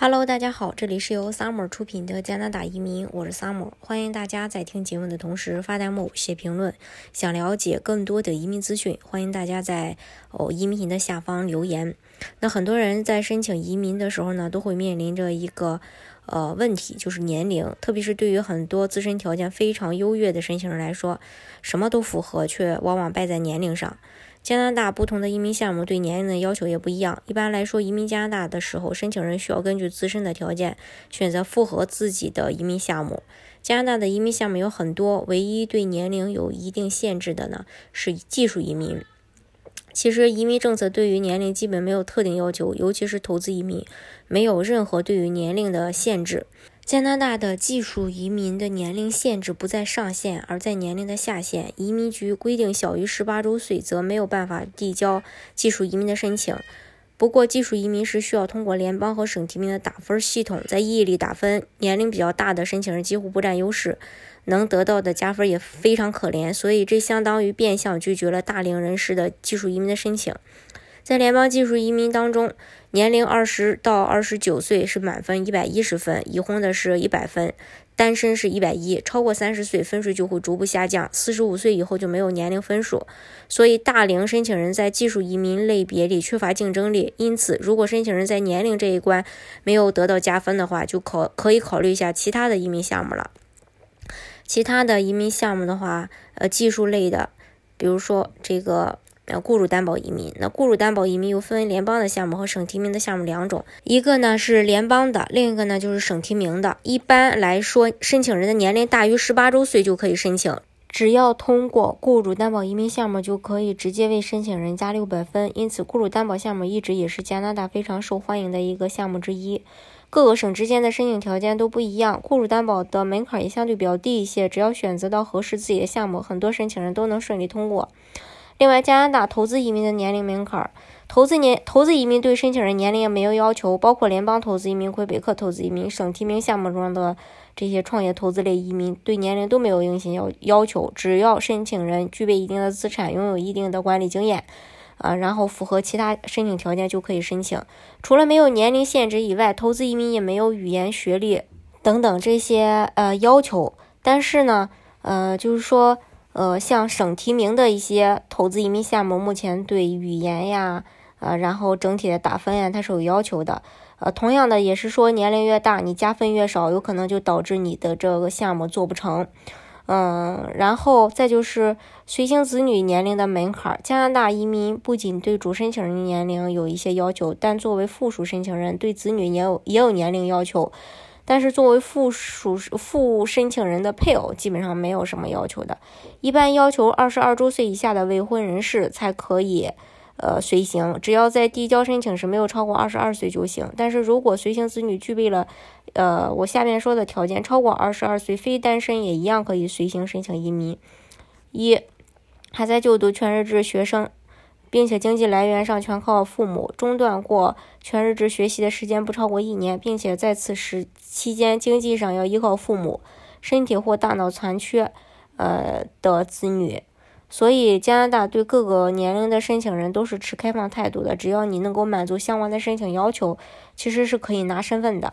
Hello，大家好，这里是由 Summer 出品的加拿大移民，我是 Summer，欢迎大家在听节目的同时发弹幕、写评论。想了解更多的移民资讯，欢迎大家在哦移民的下方留言。那很多人在申请移民的时候呢，都会面临着一个呃问题，就是年龄，特别是对于很多自身条件非常优越的申请人来说，什么都符合，却往往败在年龄上。加拿大不同的移民项目对年龄的要求也不一样。一般来说，移民加拿大的时候，申请人需要根据自身的条件选择符合自己的移民项目。加拿大的移民项目有很多，唯一对年龄有一定限制的呢是技术移民。其实移民政策对于年龄基本没有特定要求，尤其是投资移民，没有任何对于年龄的限制。加拿大的技术移民的年龄限制不在上限，而在年龄的下限。移民局规定，小于十八周岁则没有办法递交技术移民的申请。不过，技术移民是需要通过联邦和省提名的打分系统，在意义里打分。年龄比较大的申请人几乎不占优势，能得到的加分也非常可怜，所以这相当于变相拒绝了大龄人士的技术移民的申请。在联邦技术移民当中，年龄二十到二十九岁是满分一百一十分，已婚的是一百分，单身是一百一，超过三十岁分数就会逐步下降，四十五岁以后就没有年龄分数。所以大龄申请人在技术移民类别里缺乏竞争力。因此，如果申请人在年龄这一关没有得到加分的话，就考可以考虑一下其他的移民项目了。其他的移民项目的话，呃，技术类的，比如说这个。呃，雇主担保移民，那雇主担保移民又分为联邦的项目和省提名的项目两种，一个呢是联邦的，另一个呢就是省提名的。一般来说，申请人的年龄大于十八周岁就可以申请，只要通过雇主担保移民项目，就可以直接为申请人加六百分。因此，雇主担保项目一直也是加拿大非常受欢迎的一个项目之一。各个省之间的申请条件都不一样，雇主担保的门槛也相对比较低一些，只要选择到合适自己的项目，很多申请人都能顺利通过。另外，加拿大投资移民的年龄门槛，投资年投资移民对申请人年龄也没有要求，包括联邦投资移民、魁北克投资移民、省提名项目中的这些创业投资类移民，对年龄都没有硬性要要求，只要申请人具备一定的资产，拥有一定的管理经验，啊，然后符合其他申请条件就可以申请。除了没有年龄限制以外，投资移民也没有语言、学历等等这些呃要求。但是呢，呃，就是说。呃，像省提名的一些投资移民项目，目前对语言呀，呃，然后整体的打分呀，它是有要求的。呃，同样的也是说，年龄越大，你加分越少，有可能就导致你的这个项目做不成。嗯，然后再就是随行子女年龄的门槛，加拿大移民不仅对主申请人年龄有一些要求，但作为附属申请人，对子女也有也有年龄要求。但是作为附属附申请人的配偶，基本上没有什么要求的，一般要求二十二周岁以下的未婚人士才可以，呃，随行，只要在递交申请时没有超过二十二岁就行。但是如果随行子女具备了，呃，我下面说的条件，超过二十二岁非单身也一样可以随行申请移民。一，还在就读全日制学生。并且经济来源上全靠父母，中断过全日制学习的时间不超过一年，并且在此时期间经济上要依靠父母，身体或大脑残缺，呃的子女。所以加拿大对各个年龄的申请人都是持开放态度的，只要你能够满足相关的申请要求，其实是可以拿身份的。